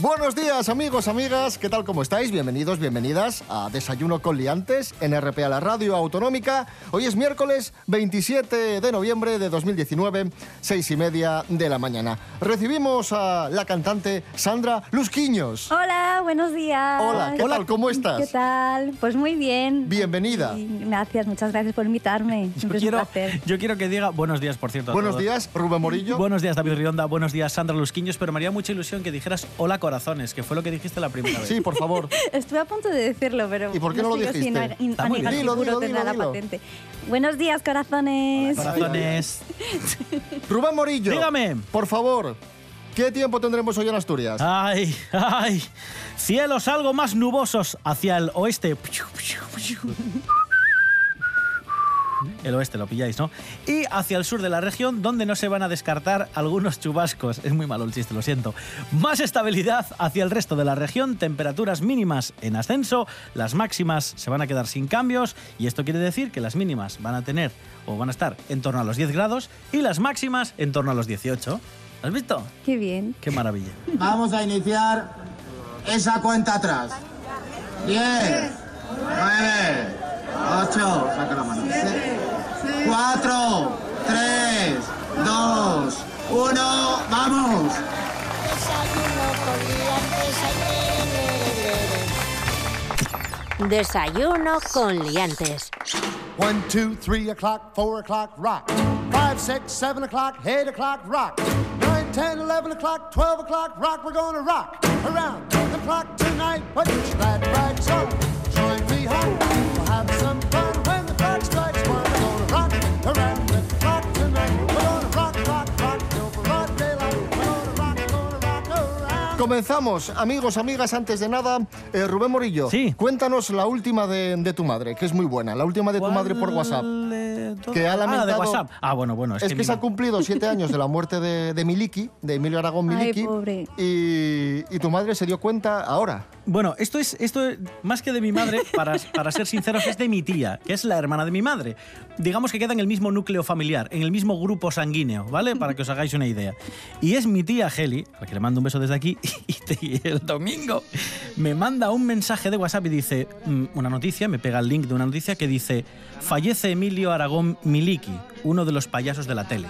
Buenos días amigos, amigas, ¿qué tal? ¿Cómo estáis? Bienvenidos, bienvenidas a Desayuno con Liantes en RPA, la radio autonómica. Hoy es miércoles 27 de noviembre de 2019, seis y media de la mañana. Recibimos a la cantante Sandra Lusquiños. Hola, buenos días. Hola, ¿qué tal? ¿Cómo estás? ¿Qué tal? Pues muy bien. Bienvenida. Sí, gracias, muchas gracias por invitarme. Yo Siempre es un quiero, placer. yo quiero que diga buenos días, por cierto. a Buenos todos. días, Rubén Morillo. Buenos días, David Rionda. Buenos días, Sandra Lusquiños. Pero me haría mucha ilusión que dijeras hola corazones, que fue lo que dijiste la primera vez. Sí, por favor. Estuve a punto de decirlo, pero ¿Y por qué no lo sin dijiste? in- Está muy bien. Dilo, seguro dilo, la dilo. patente. Buenos días, corazones. Corazones. Rubén Morillo. Dígame. Por favor, ¿qué tiempo tendremos hoy en Asturias? Ay, ay. Cielos algo más nubosos hacia el oeste. El oeste, lo pilláis, ¿no? Y hacia el sur de la región, donde no se van a descartar algunos chubascos. Es muy malo el chiste, lo siento. Más estabilidad hacia el resto de la región, temperaturas mínimas en ascenso, las máximas se van a quedar sin cambios, y esto quiere decir que las mínimas van a tener o van a estar en torno a los 10 grados y las máximas en torno a los 18. ¿Has visto? Qué bien. Qué maravilla. Vamos a iniciar esa cuenta atrás. 10, 9, 8, saca la mano. 4, 3, 2, 1, vamos. Desayuno con Liantes. One, two, three o'clock, four o'clock, rock. Five, six, seven o'clock, eight o'clock, rock. Nine, ten, eleven o'clock, twelve o'clock, rock. We're gonna rock around the clock tonight. Put your glad rags on. Join me home. We'll have some fun Comenzamos, amigos, amigas, antes de nada, eh, Rubén Morillo, Sí. cuéntanos la última de, de tu madre, que es muy buena, la última de tu madre por WhatsApp. Que ha Ah, de lamentado- WhatsApp. Ah, bueno, bueno. Es, Es, que, mi se ha cumplido siete años de la muerte de, de Miliki, de Emilio Aragón Ay, Miliki, pobre. y, y tu madre se dio cuenta ahora. Bueno, esto es, esto es- más que de mi madre, para, para ser sinceros, es de mi tía, que es la hermana de mi madre. Digamos que queda en el mismo núcleo familiar, en el mismo grupo sanguíneo, ¿vale? Para que os hagáis una idea. Y es mi tía Heli, a la que le mando un beso desde aquí, y el domingo me manda un mensaje de WhatsApp y dice, mm, una noticia, me pega el link de una noticia que dice, fallece Emilio Aragón Miliki, uno de los payasos de la tele.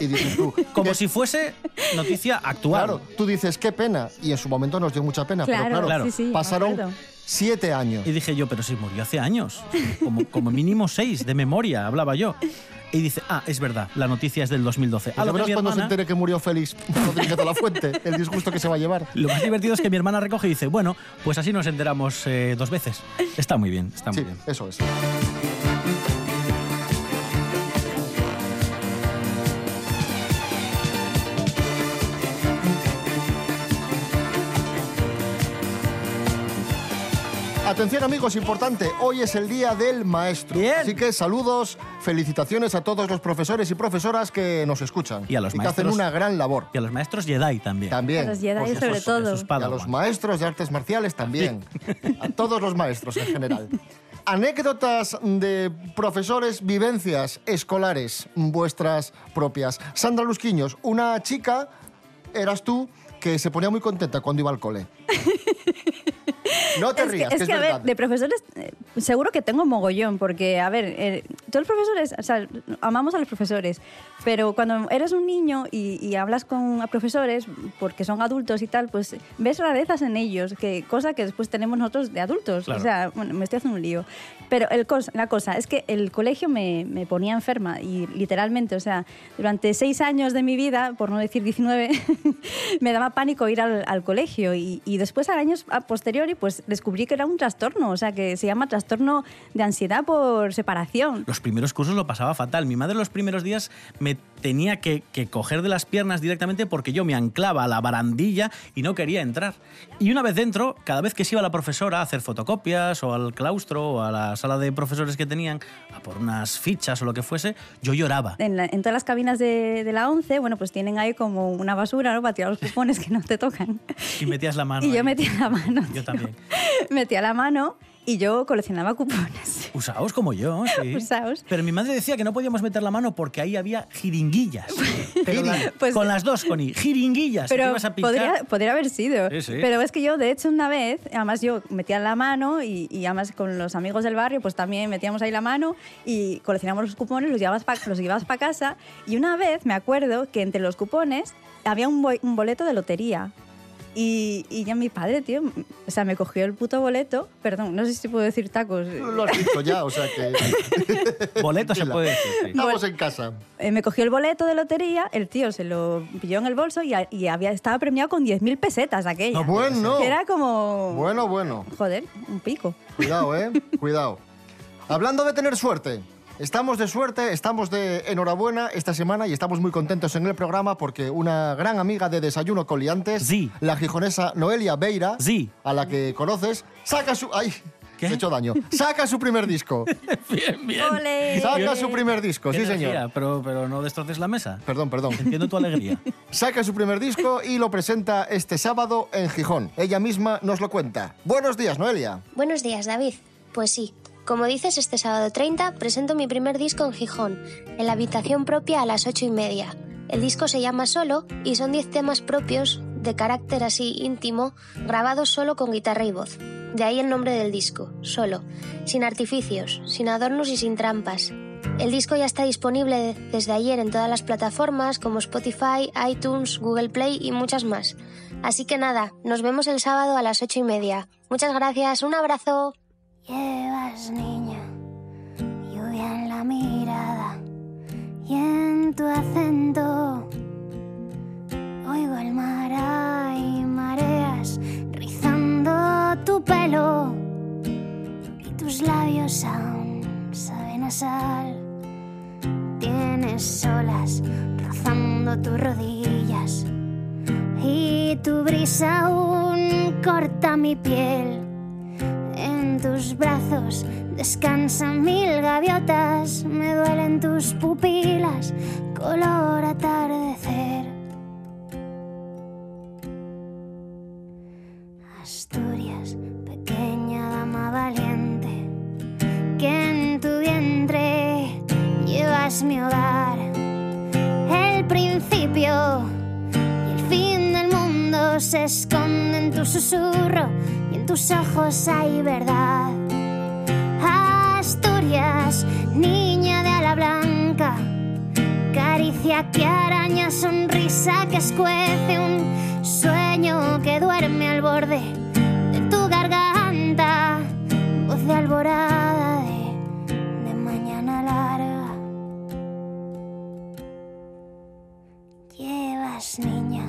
Y, y dices tú, Como si fuese noticia actual. Claro, tú dices, qué pena, y en su momento nos dio mucha pena, Claro, pero claro, sí, sí, me pasaron siete años. Y dije yo, pero si murió hace años, como, como mínimo seis, de memoria, hablaba yo. Y dice, ah, es verdad, la noticia es del 2012. Pues A ya lo, mi cuando se entere que murió Félix Rodríguez de la Fuente, el disgusto que se va a llevar. lo más divertido es que mi hermana recoge y dice, bueno, pues así nos enteramos eh, dos veces. Está muy bien, está muy Sí, bien. eso es. Atención amigos, importante, hoy es el día del maestro. Bien. Así que saludos, felicitaciones a todos los profesores y profesoras que nos escuchan. Y a los que hacen maestros. una gran labor. Y a los maestros Jedi también. También. A los Jedi sobre todo. Esos Y a los maestros de artes marciales también. A todos los maestros en general. Anécdotas de profesores, vivencias escolares, vuestras propias. Sandra Lusquiños, una chica, eras tú, que se ponía muy contenta cuando iba al cole. No te es rías, que, que es es que, a verdad. ver, de profesores eh, seguro que tengo mogollón, porque, a ver, eh, todos los profesores, o sea, amamos a los profesores, pero cuando eres un niño y, y hablas con a profesores, porque son adultos y tal, pues ves rarezas en ellos, que cosa que después tenemos nosotros de adultos. Claro. O sea, bueno, me estoy haciendo un lío. Pero el cos- la cosa es que el colegio me, me ponía enferma y literalmente, o sea, durante seis años de mi vida, por no decir 19, me daba pánico ir al, al colegio y, y después a años a posteriori pues descubrí que era un trastorno, o sea, que se llama trastorno de ansiedad por separación. Los primeros cursos lo pasaba fatal. Mi madre los primeros días me tenía que, que coger de las piernas directamente porque yo me anclaba a la barandilla y no quería entrar. Y una vez dentro, cada vez que se iba la profesora a hacer fotocopias o al claustro o a la sala de profesores que tenían, a por unas fichas o lo que fuese, yo lloraba. En, la- en todas las cabinas de, de la 11, bueno, pues tienen ahí como una basura, ¿no? Para tirar los cupones que no te tocan. Y metías la mano. y yo metía la mano. Yo tío. también. Metía la mano y yo coleccionaba cupones. Usaos como yo, sí. Usaos. Pero mi madre decía que no podíamos meter la mano porque ahí había jiringuillas. Pero la- Pues- con las dos, Connie, jiringuillas. Pero ibas a pinchar. podría, podría haber sido. Sí, sí. Pero es que yo, de hecho, una vez, además yo metía la mano y, y además con los amigos del barrio, pues también metíamos ahí la mano y coleccionábamos los cupones, los llevabas para pa casa. Y una vez me acuerdo que entre los cupones había un, bo- un boleto de lotería. Y, y ya mi padre, tío, o sea, me cogió el puto boleto, perdón, no sé si puedo decir tacos, Lo has dicho ya, o sea que Boleto se puede decir. sí. estamos en casa. Eh, me cogió el boleto de lotería, el tío se lo pilló en el bolso y, a- y había, estaba premiado con 10.000 pesetas aquella. Ah, bueno. Era como... Bueno, bueno. Joder, un pico. Cuidado, ¿eh? Cuidado. Hablando de tener suerte. Estamos de suerte, estamos de enhorabuena esta semana y estamos muy contentos en el programa porque una gran amiga de Desayuno con Liantes, Sí. la gijonesa Noelia Beira, Sí. a la que conoces, saca su... ¡Ay! ¿Qué? Me he hecho daño. Saca su primer disco. Bien, bien. ¡Ole! Saca su primer disco, sí energía, señor. Pero, pero no destroces la mesa. Perdón, perdón. Entiendo tu alegría. Saca su primer disco y lo presenta este sábado en Gijón. Ella misma nos lo cuenta. Buenos días, Noelia. Buenos días, David. Pues sí, como dices, este sábado 30 presento mi primer disco en Gijón, en la habitación propia a las 8 y media. El disco se llama Solo y son 10 temas propios, de carácter así íntimo, grabados solo con guitarra y voz. De ahí el nombre del disco, Solo, sin artificios, sin adornos y sin trampas. El disco ya está disponible desde ayer en todas las plataformas como Spotify, iTunes, Google Play y muchas más. Así que nada, nos vemos el sábado a las 8 y media. Muchas gracias, un abrazo. Llevas, niña, lluvia en la mirada y en tu acento. Oigo el mar hay mareas rizando tu pelo y tus labios aún saben a sal. Tienes olas rozando tus rodillas y tu brisa aún corta mi piel. Tus brazos descansan mil gaviotas, me duelen tus pupilas, color atardecer. Asturias, pequeña dama valiente, que en tu vientre llevas mi hogar. El principio y el fin del mundo se esconde en tu susurro tus ojos hay verdad. Asturias, niña de ala blanca, caricia que araña, sonrisa que escuece, un sueño que duerme al borde de tu garganta, voz de alborada de, de mañana larga. Llevas, niña,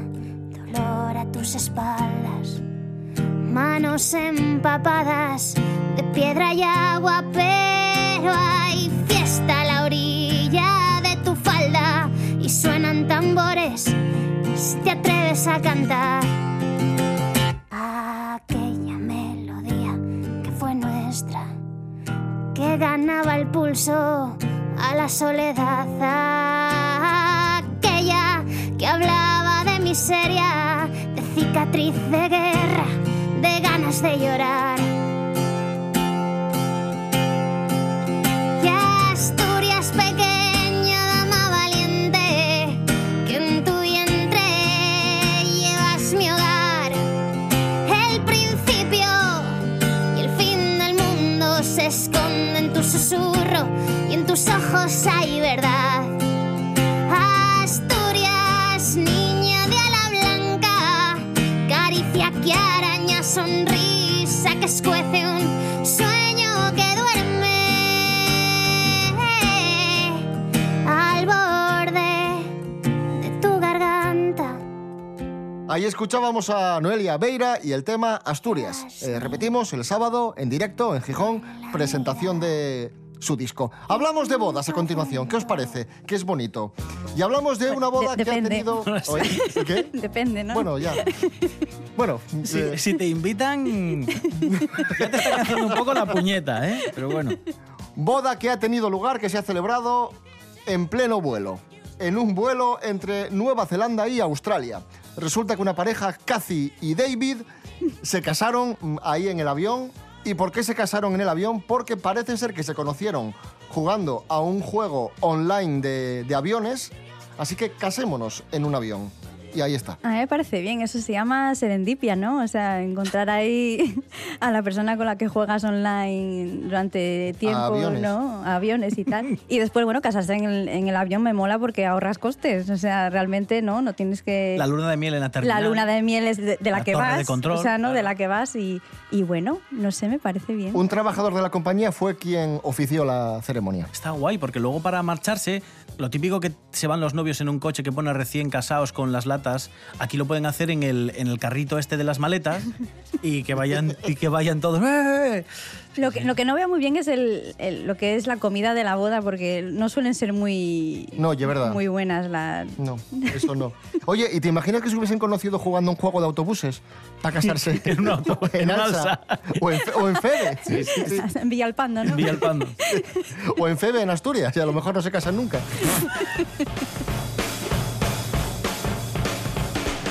dolor a tus espaldas, manos empapadas de piedra y agua, pero hay fiesta a la orilla de tu falda y suenan tambores si te atreves a cantar. Aquella melodía que fue nuestra que ganaba el pulso a la soledad. Aquella que hablaba de miseria, de cicatriz de guerra, de ganas de llorar. Y Asturias pequeña, dama valiente, que en tu vientre llevas mi hogar. El principio y el fin del mundo se esconde en tu susurro y en tus ojos hay verdad. Sonrisa que escuece un sueño que duerme al borde de tu garganta. Ahí escuchábamos a Noelia Beira y el tema Asturias. Eh, repetimos, el sábado, en directo, en Gijón, presentación de su disco. Hablamos de bodas a continuación. ¿Qué os parece? ¿Qué es bonito? Y hablamos de una boda De- que ha tenido... Oye, ¿Qué? Depende, ¿no? Bueno, ya. Bueno, Si, eh, si te invitan, ya te están haciendo un poco la puñeta, ¿eh? Pero bueno. boda que ha tenido lugar, que se ha celebrado en pleno vuelo. En un vuelo entre Nueva Zelanda y Australia. Resulta que una pareja, Cathy y David, se casaron ahí en el avión. ¿Y por qué se casaron en el avión? Porque parece ser que se conocieron jugando a un juego online de, de aviones. Así que casémonos en un avión. Y ahí está. A mí me parece bien, eso se llama serendipia, ¿no? O sea, encontrar ahí a la persona con la que juegas online durante tiempo, aviones. ¿no? Aviones y tal. Y después, bueno, casarse en el, en el avión me mola porque ahorras costes. O sea, realmente, ¿no? No tienes que... La luna de miel en la terminal. La luna de miel es de, de la, La que torre vas. de control, o sea, ¿no? De la que vas y, y bueno, no sé, me parece bien. Un trabajador de la compañía fue quien ofició la ceremonia. Está guay, porque luego para marcharse, lo típico que se van los novios en un coche que pone recién casados con las latas, aquí lo pueden hacer en el, en el carrito este de las maletas y que vayan, y que vayan todos. ¡eh! Lo que, lo que no veo muy bien es el, el- lo que es la comida de la boda porque no suelen ser muy, No, oye, verdad. muy buenas. La... No, eso no. Oye, ¿y te imaginas que se hubiesen conocido jugando un juego de autobuses para casarse En un auto- en un Alsa? O en, o en Febe. Sí, sí, sí. En Villalpando, ¿no? Villalpando. O en Febe, en Asturias. Y a lo mejor no se casan nunca.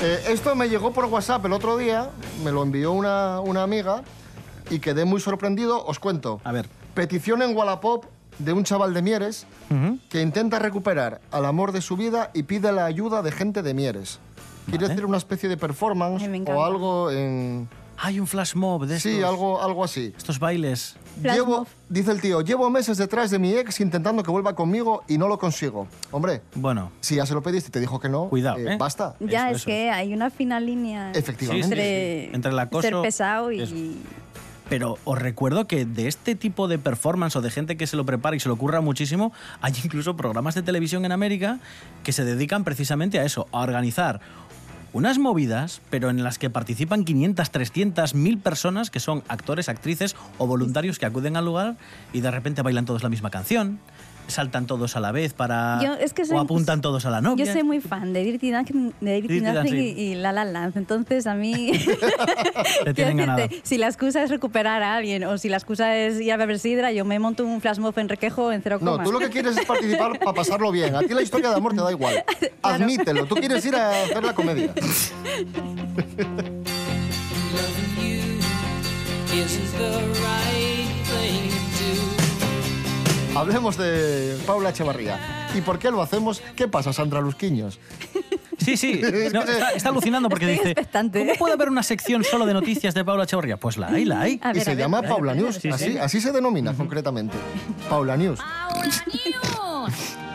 Eh, esto me llegó por WhatsApp el otro día. Me lo envió una, una amiga y quedé muy sorprendido. Os cuento. A ver. Petición en Wallapop de un chaval de Mieres Ujú. que intenta recuperar al amor de su vida y pide la ayuda de gente de Mieres. Quiere Vale. hacer una especie de performance Ay, o algo en... Hay un flash mob de estos, Sí, algo, algo así. estos bailes. Flash Llevo, mob. dice el tío, llevo meses detrás de mi ex intentando que vuelva conmigo y no lo consigo. Hombre, Bueno, si ya se lo pediste y te dijo que no, Cuidado, eh, ¿eh? basta. Ya, Eso, es eso que hay una fina línea Efectivamente. Sí, sí, entre, sí. Entre el acoso- ser pesado y... eso. Pero os recuerdo que de este tipo de performance o de gente que se lo prepara y se lo ocurra muchísimo, hay incluso programas de televisión en América que se dedican precisamente a eso, a organizar unas movidas, pero en las que participan 500, 300, 1000 personas que son actores, actrices o voluntarios que acuden al lugar y de repente bailan todos la misma canción, saltan todos a la vez para Yo- es que soy- o apuntan todos a la novia. Yo soy muy fan de Dirty Dancing, de Dirty Dancing y, y La La Land. Entonces, a mí... Te tienen si la excusa es recuperar a alguien o si la excusa es ir a beber sidra, yo me monto un flash mob en requejo en cero No, tú lo que quieres es participar para pasarlo bien. A ti la historia de amor te da igual. Admítelo. Tú quieres ir a hacer la comedia. Loving you isn't the right thing to do. Hablemos de Paula Echevarría. ¿Y por qué lo hacemos? ¿Qué pasa, Sandra Lusquiños? Sí, sí. No, está, está alucinando porque Estoy dice, expectante. ¿cómo puede haber una sección solo de noticias de Paula Chavarría? Pues la hay, la hay. A Y ver, se ver, llama Paula. News. Sí, así, sí. así se denomina concretamente. Paula News.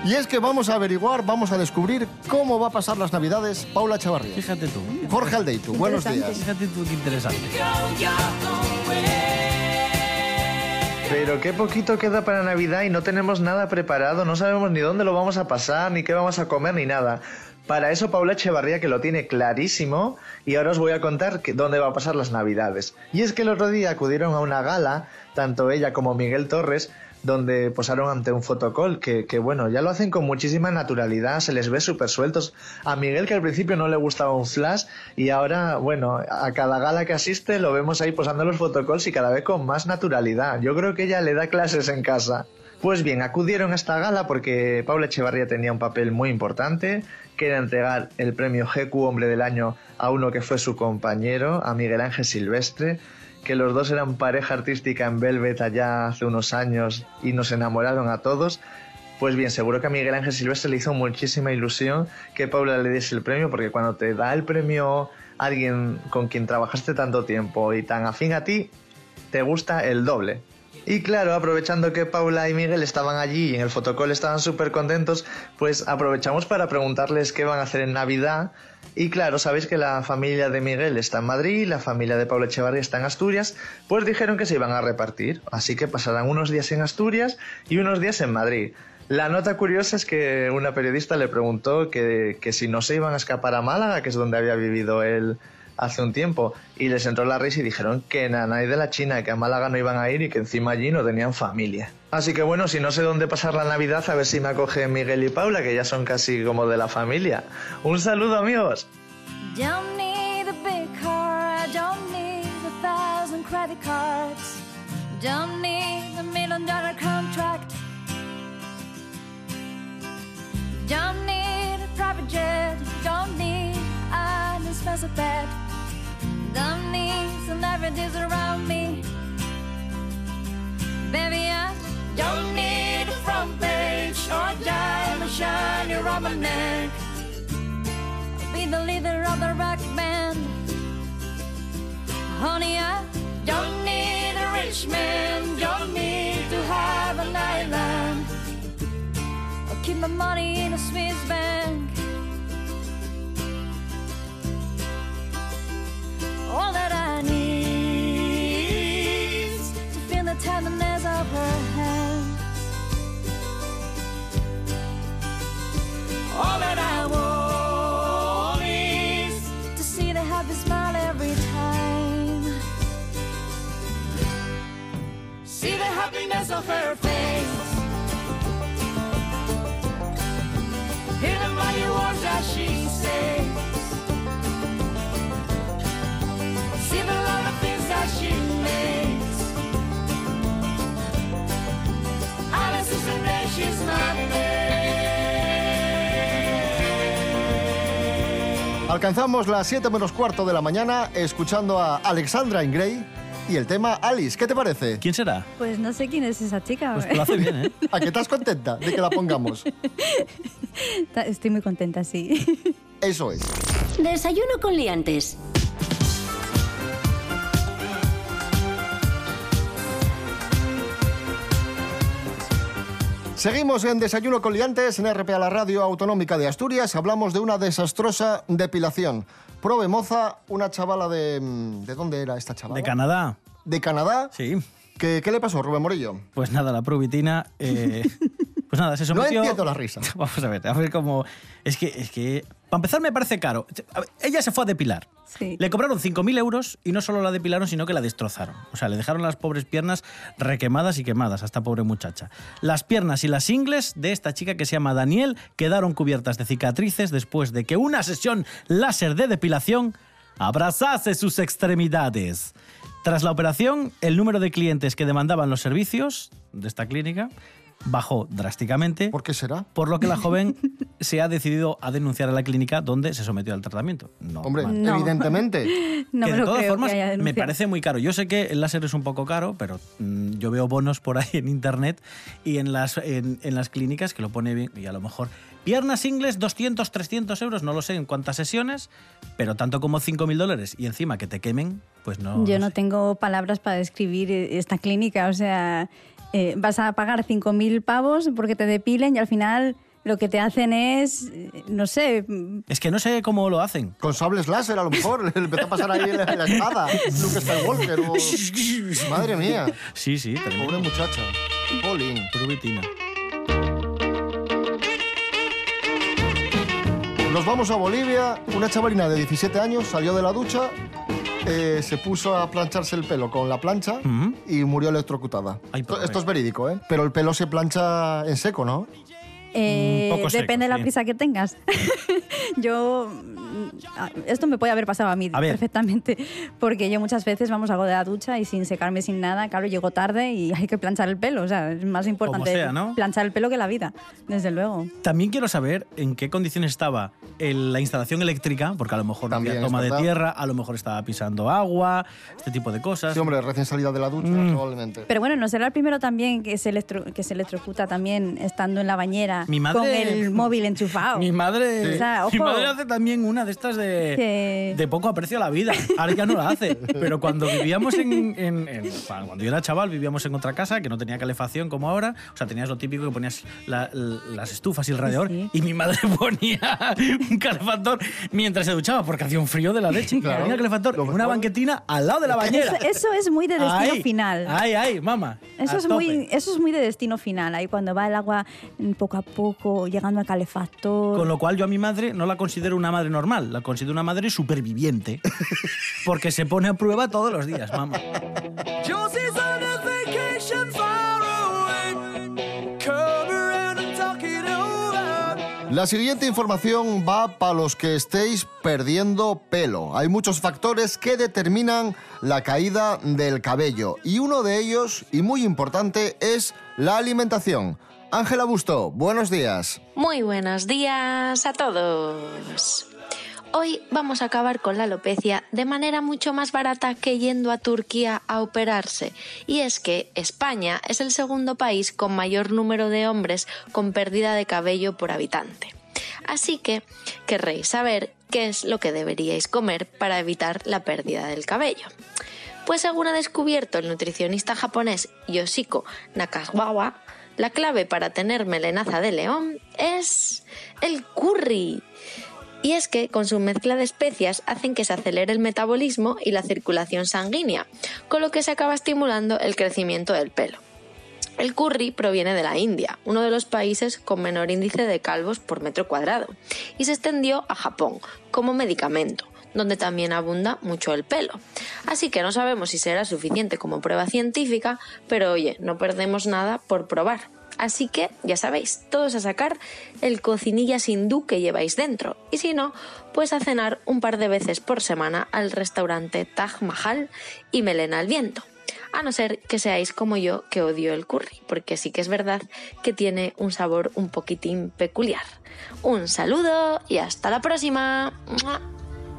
Y es que vamos a averiguar, vamos a descubrir cómo va a pasar las Navidades Paula Chavarría. Fíjate tú. Jorge Aldeitu, buenos Interesante. días. Fíjate tú qué interesante. Pero qué poquito queda para Navidad y no tenemos nada preparado, no sabemos ni dónde lo vamos a pasar, ni qué vamos a comer, ni nada. Para eso Paula Echevarría que lo tiene clarísimo y ahora os voy a contar dónde va a pasar las Navidades. Y es que el otro día acudieron a una gala, tanto ella como Miguel Torres, donde posaron ante un fotocall que, que, bueno, ya lo hacen con muchísima naturalidad, se les ve súper sueltos. A Miguel que al principio no le gustaba un flash y ahora, bueno, a cada gala que asiste lo vemos ahí posando los fotocalls y cada vez con más naturalidad. Yo creo que ella le da clases en casa. Pues bien, acudieron a esta gala porque Paula Echevarría tenía un papel muy importante, que era entregar el premio GQ Hombre del Año a uno que fue su compañero, a Miguel Ángel Silvestre, que los dos eran pareja artística en Velvet allá hace unos años y nos enamoraron a todos. Pues bien, seguro que a Miguel Ángel Silvestre le hizo muchísima ilusión que Paula le diese el premio, porque cuando te da el premio alguien con quien trabajaste tanto tiempo y tan afín a ti, te gusta el doble. Y claro, aprovechando que Paula y Miguel estaban allí y en el fotocall estaban súper contentos, pues aprovechamos para preguntarles qué van a hacer en Navidad. Y claro, sabéis que la familia de Miguel está en Madrid, la familia de Paula Echevarría está en Asturias, pues dijeron que se iban a repartir. Así que pasarán unos días en Asturias y unos días en Madrid. La nota curiosa es que una periodista le preguntó que, que si no se iban a escapar a Málaga, que es donde había vivido él hace un tiempo, y les entró la risa y dijeron que Nanay de la China, que a Málaga no iban a ir y que encima allí no tenían familia. Así que bueno, si no sé dónde pasar la Navidad, a ver si me acogen Miguel y Paula, que ya son casi como de la familia. Un saludo amigos. Don't need celebrities around me. Baby, I don't need a front page or diamond shiny around my neck be the leader of the rock band. Honey, I don't need a rich man, don't need to have an island. I'll keep my money in a Swiss bank. All that I need to feel the tenderness of her hands. All that I want is to see the happy smile every time. See the happiness of her face. Hear the mighty words that she says. Alcanzamos las 7 menos cuarto de la mañana escuchando a Alexandra Ingray y el tema Alice. ¿Qué te parece? ¿Quién será? Pues no sé quién es esa chica. Pues lo hace bien, ¿eh? ¿A qué estás contenta de que la pongamos? Estoy muy contenta, sí. Eso es. Desayuno con liantes. Seguimos en Desayuno con Liantes en RP a la Radio Autonómica de Asturias. Hablamos de una desastrosa depilación. Prove Moza, una chavala de... mm, ¿De dónde era esta chavala? De Canadá. ¿De Canadá? Sí. ¿Qué, qué le pasó, Rubén Morillo? Pues nada, la probitina. eh, pues nada, se No entiendo la risa. Vamos a ver, a ver cómo. Es que, es que. Para empezar, me parece caro. Ver, ella se fue a depilar. Sí. Le cobraron 5.000 euros y no solo la depilaron, sino que la destrozaron. O sea, le dejaron las pobres piernas requemadas y quemadas a esta pobre muchacha. Las piernas y las ingles de esta chica que se llama Daniel quedaron cubiertas de cicatrices después de que una sesión láser de depilación abrazase sus extremidades. Tras la operación, el número de clientes que demandaban los servicios de esta clínica bajó drásticamente. ¿Por qué será? Por lo que la joven se ha decidido a denunciar a la clínica donde se sometió al tratamiento. No, Hombre, No. evidentemente. No que me de lo todas creo formas me parece muy caro. Yo sé que el láser es un poco caro, pero mm, yo veo bonos por ahí en internet y en las, en, en las clínicas que lo pone bien y a lo mejor piernas ingles 200, 300 euros, no lo sé en cuántas sesiones, pero tanto como 5.000 dólares y encima que te quemen, pues no. Yo no no sé. tengo palabras para describir eh, esta clínica. O sea, eh, vas a pagar 5.000 pavos porque te depilen y al final lo que te hacen es, eh, no sé, Es que no sé cómo lo hacen. Con sables láser, a lo mejor. Le empezó a pasar ahí la, la espada. Luke Skywalker. o- Madre mía. Sí, sí, tremendo. Pobre muchacha. Jolín. Probitina. Nos vamos a Bolivia. Una chavalina de 17 años salió de la ducha, eh, se puso a plancharse el pelo con la plancha y murió electrocutada. Ay, esto, esto es verídico, ¿eh? Pero el pelo se plancha en seco, ¿no? Eh, poco seco, depende de la sí. prisa que tengas. yo, mm, esto me puede haber pasado a mí A perfectamente, porque yo muchas veces vamos algo de la ducha y sin secarme sin nada, claro, llego tarde y hay que planchar el pelo. O sea, es más importante sea, ¿no? planchar el pelo que la vida, desde luego. También quiero saber en qué condiciones estaba el- la instalación eléctrica, porque a lo mejor También había toma de tierra, a lo mejor estaba pisando agua, este tipo de cosas. Sí, hombre, recién salida de la ducha, Mm. probablemente. Pero bueno, no será el primero también que se, electro- que se electrocuta también estando en la bañera Mi madre- con el móvil enchufado. Mi madre, O sea, mi madre hace también una de estas de, Que- de poco aprecio a la vida. Ahora ya no la hace. Pero cuando vivíamos en, en- en- Cuando yo era chaval, vivíamos en otra casa que no tenía calefacción como ahora. O sea, tenías lo típico que ponías la- las estufas y el radiador. Y mi madre ponía un calefactor mientras se duchaba porque hacía un frío de la leche. Claro. Ponía el calefactor en una banquetina al lado de la bañera. Eso, eso es muy de destino Ahí, final. Ay, ay, mamá. Eso es, tope. muy, eso es muy de destino final, ahí cuando va el agua mm, poco a poco, llegando al calefactor. Con lo cual yo a mi madre no la considero una madre normal, la considero una madre superviviente. Porque se pone a prueba todos los días, mamá. La siguiente información va para los que estéis perdiendo pelo. Hay muchos factores que determinan la caída del cabello y uno de ellos, y muy importante, es la alimentación. Ángela Busto, buenos días. Muy buenos días a todos. Hoy vamos a acabar con la alopecia de manera mucho más barata que yendo a Turquía a operarse. Y es que España es el segundo país con mayor número de hombres con pérdida de cabello por habitante. Así que querréis saber qué es lo que deberíais comer para evitar la pérdida del cabello. Pues según ha descubierto el nutricionista japonés Yoshiko Nakagawa, la clave para tener melenaza de león es el curry. Y es que con su mezcla de especias hacen que se acelere el metabolismo y la circulación sanguínea, con lo que se acaba estimulando el crecimiento del pelo. El curry proviene de la India, uno de los países con menor índice de calvos por metro cuadrado, y se extendió a Japón como medicamento, donde también abunda mucho el pelo. Así que no sabemos si será suficiente como prueba científica, pero oye, no perdemos nada por probar. Así que, ya sabéis, todos a sacar el cocinillas hindú que lleváis dentro. Y si no, pues a cenar un par de veces por semana al restaurante Taj Mahal y Melena al Viento. A no ser que seáis como yo, que odio el curry, porque sí que es verdad que tiene un sabor un poquitín peculiar. Un saludo y hasta la próxima.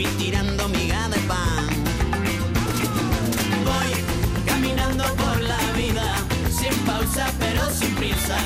fui tirando miga de pan. Voy caminando por la vida, sin pausa pero sin prisa,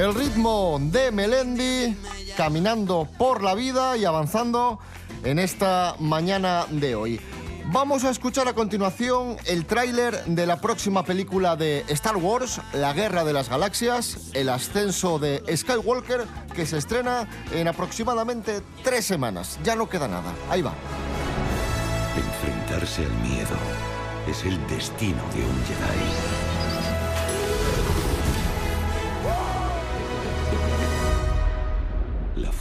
El ritmo de Melendi caminando por la vida y avanzando en esta mañana de hoy. Vamos a escuchar a continuación el tráiler de la próxima película de Star Wars, La Guerra de las Galaxias, el ascenso de Skywalker, que se estrena en aproximadamente tres semanas. Ya no queda nada. Ahí va. Enfrentarse al miedo es el destino de un Jedi.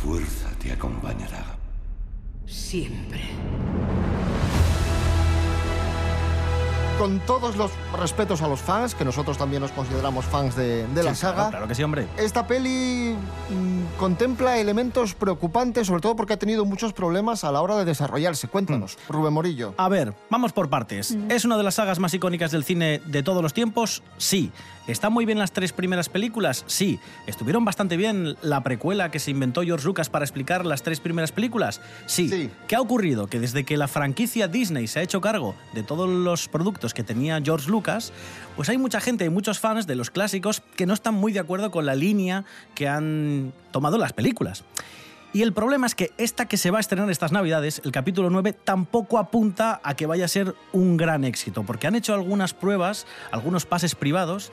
Fuerza te acompañará. Siempre. Con todos los respetos a los fans, que nosotros también nos consideramos fans de, de la Sí, saga. Claro, claro que sí, hombre. Esta peli mm, contempla elementos preocupantes, sobre todo porque ha tenido muchos problemas a la hora de desarrollarse. Cuéntanos, Mm. Rubén Morillo. A ver, vamos por partes. ¿Es una de las sagas más icónicas del cine de todos los tiempos? Sí. ¿Están muy bien las tres primeras películas? Sí. ¿Estuvieron bastante bien la precuela que se inventó George Lucas para explicar las tres primeras películas? Sí. ¿Qué ha ocurrido? Que desde que la franquicia Disney se ha hecho cargo de todos los productos que tenía George Lucas, pues hay mucha gente y muchos fans de los clásicos que no están muy de acuerdo con la línea que han tomado las películas. Y el problema es que esta que se va a estrenar estas navidades, el capítulo 9, tampoco apunta a que vaya a ser un gran éxito, porque han hecho algunas pruebas, algunos pases privados,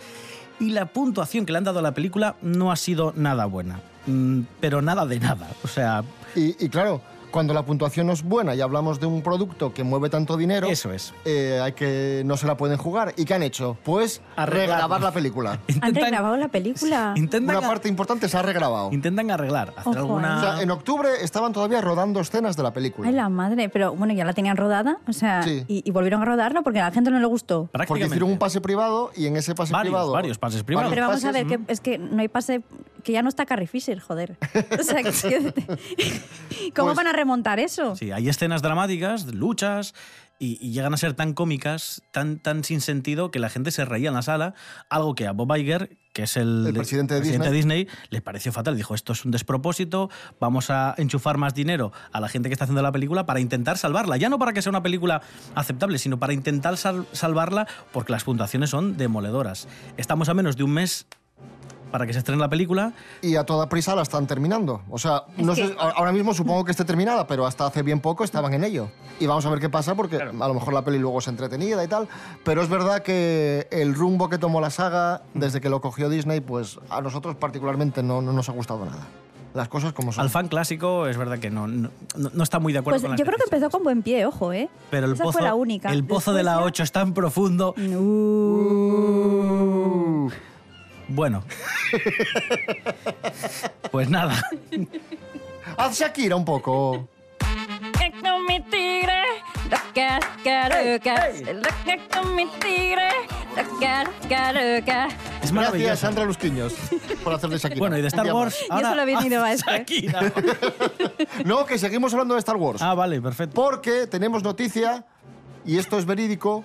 y la puntuación que le han dado a la película no ha sido nada buena. Mm, Pero nada de nada. O sea... Y, y claro, cuando la puntuación no es buena y hablamos de un producto que mueve tanto dinero, Eso es. eh, hay que no se la pueden jugar. ¿Y qué han hecho? Pues Arreglar. regrabar la película. ¿Han regrabado la película? Intentan, Una parte importante se ha regrabado. intentan arreglar, hacer Ojo, alguna... O sea, en octubre estaban todavía rodando escenas de la película. Ay, la madre. Pero bueno, ya la tenían rodada. O sea, Sí. y, y volvieron a rodarla porque a la gente no le gustó. Porque hicieron un pase privado y en ese pase Varios, privado... varios pases privados. Pero vamos a ver, que, es que no hay pase. Que ya no está Carrie Fisher, joder. O sea, que- ¿cómo Pues- van a remontar eso? Sí, hay escenas dramáticas, luchas, y, y llegan a ser tan cómicas, tan, tan sin sentido, que la gente se reía en la sala, algo que a Bob Iger, que es el, El presidente de Disney, le pareció fatal. Dijo, esto es un despropósito, vamos a enchufar más dinero a la gente que está haciendo la película para intentar salvarla. Ya no para que sea una película aceptable, sino para intentar sal- salvarla, porque las puntuaciones son demoledoras. Estamos a menos de un mes para que se estrene la película. Y a toda prisa la están terminando. O sea, no que- sé, a- ahora mismo supongo que esté terminada, pero hasta hace bien poco estaban en ello. Y vamos a ver qué pasa, porque a lo mejor la peli luego es entretenida y tal. Pero es verdad que el rumbo que tomó la saga desde que lo cogió Disney, pues a nosotros particularmente no, no nos ha gustado nada. Las cosas como son. Al fan clásico es verdad que no, no, no está muy de acuerdo Pues con la yo creo que empezó con buen pie, ojo, ¿eh? Pero el Esa pozo, fue la única. el pozo de la Después 8 es tan profundo. Uh. Bueno. pues nada. Haz Shakira un poco. Mi tigre, mi tigre. Es Gracias, maravilloso. Sandra Lusquiños, por hacer de Shakira. Bueno, y de Star día Wars. más. Yo solo he venido a. Shakira. No, que seguimos hablando de Star Wars. Ah, vale, perfecto. Porque tenemos noticia, y esto es verídico.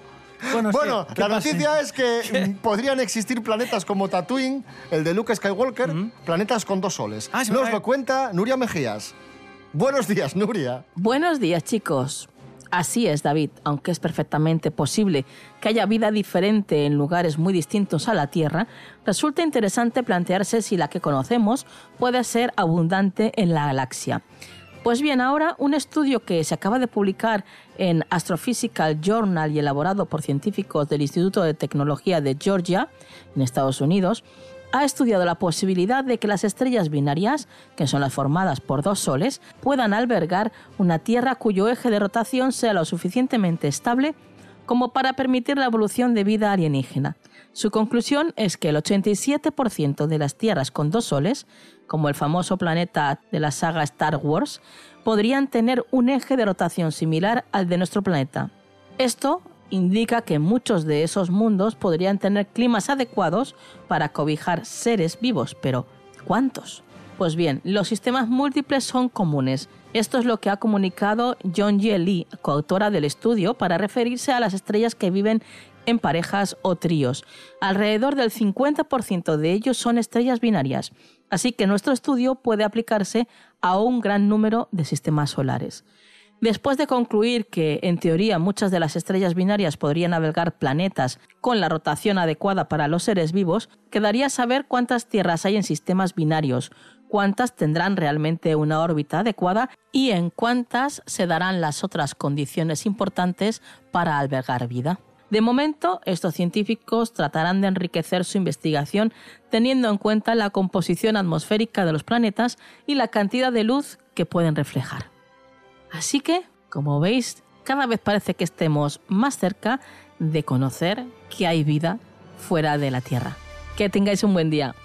Bueno, sí, Bueno, ¿qué la pasa? noticia es que podrían existir planetas como Tatooine, el de Luke Skywalker, planetas con dos soles. Ah, Nos lo cuenta Nuria Mejías. Buenos días, Nuria. Buenos días, chicos. Así es, David, aunque es perfectamente posible que haya vida diferente en lugares muy distintos a la Tierra, resulta interesante plantearse si la que conocemos puede ser abundante en la galaxia. Pues bien, ahora un estudio que se acaba de publicar en Astrophysical Journal y elaborado por científicos del Instituto de Tecnología de Georgia, en Estados Unidos, ha estudiado la posibilidad de que las estrellas binarias, que son las formadas por dos soles, puedan albergar una Tierra cuyo eje de rotación sea lo suficientemente estable como para permitir la evolución de vida alienígena. Su conclusión es que el 87% de las tierras con dos soles, como el famoso planeta de la saga Star Wars, podrían tener un eje de rotación similar al de nuestro planeta. Esto indica que muchos de esos mundos podrían tener climas adecuados para cobijar seres vivos, pero ¿cuántos? Pues bien, los sistemas múltiples son comunes. Esto es lo que ha comunicado John Ye Lee, coautora del estudio, para referirse a las estrellas que viven en parejas o tríos. Alrededor del 50% de ellos son estrellas binarias, así que nuestro estudio puede aplicarse a un gran número de sistemas solares. Después de concluir que, en teoría, muchas de las estrellas binarias podrían albergar planetas con la rotación adecuada para los seres vivos, quedaría saber cuántas tierras hay en sistemas binarios, cuántas tendrán realmente una órbita adecuada y en cuántas se darán las otras condiciones importantes para albergar vida. De momento, estos científicos tratarán de enriquecer su investigación teniendo en cuenta la composición atmosférica de los planetas y la cantidad de luz que pueden reflejar. Así que, como veis, cada vez parece que estemos más cerca de conocer que hay vida fuera de la Tierra. Que tengáis un buen día.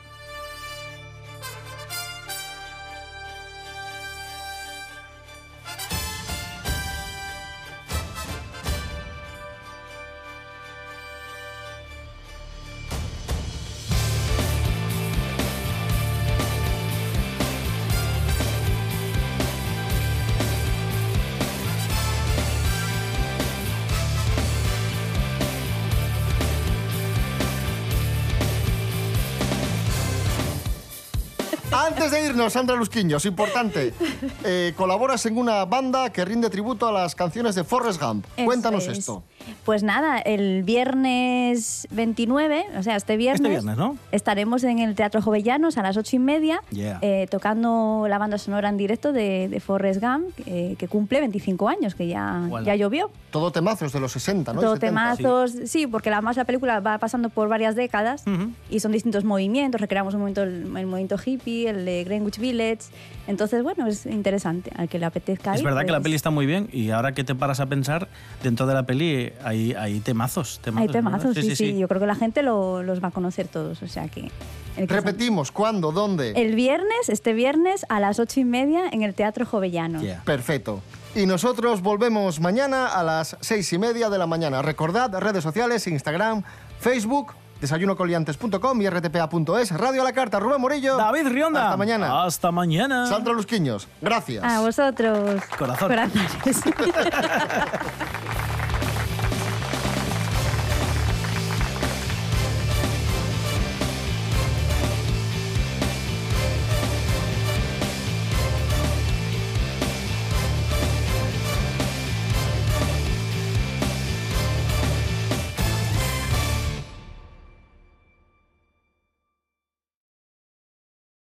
Antes de irnos, Sandra Lusquiños, importante. eh, colaboras en una banda que rinde tributo a las canciones de Forrest Gump. Eso Cuéntanos es. esto. Pues nada, el viernes 29, o sea, este viernes, Este viernes, ¿no? estaremos en el Teatro Jovellanos a las ocho y media Yeah. eh, tocando la banda sonora en directo de, de Forrest Gump, eh, que cumple 25 años, que ya, Voilà. ya llovió. Todo temazos de los 60, ¿no? Todo 70. temazos, sí. porque además la película va pasando por varias décadas y son distintos movimientos, recreamos un momento, el, el movimiento hippie, el de Greenwich Village, entonces bueno, es interesante, al que le apetezca Es ir, verdad que la pues, peli está muy bien y ahora que te paras a pensar, dentro de la peli hay, hay temazos, temazos. Hay temazos, ¿verdad? sí, sí, Yo creo que la gente lo- los va a conocer todos. O sea que. Repetimos, ¿cuándo? ¿Dónde? El viernes, este viernes, a las ocho y media en el Teatro Jovellanos. Perfecto. Y nosotros volvemos mañana a las seis y media de la mañana. Recordad, redes sociales, Instagram, Facebook, desayunocoliantes.com y rtpa.es, Radio a la Carta, Rubén Morillo. David Rionda. Hasta mañana. Hasta mañana. Sandra Lusquiños, gracias. A vosotros. Corazón. Corazones.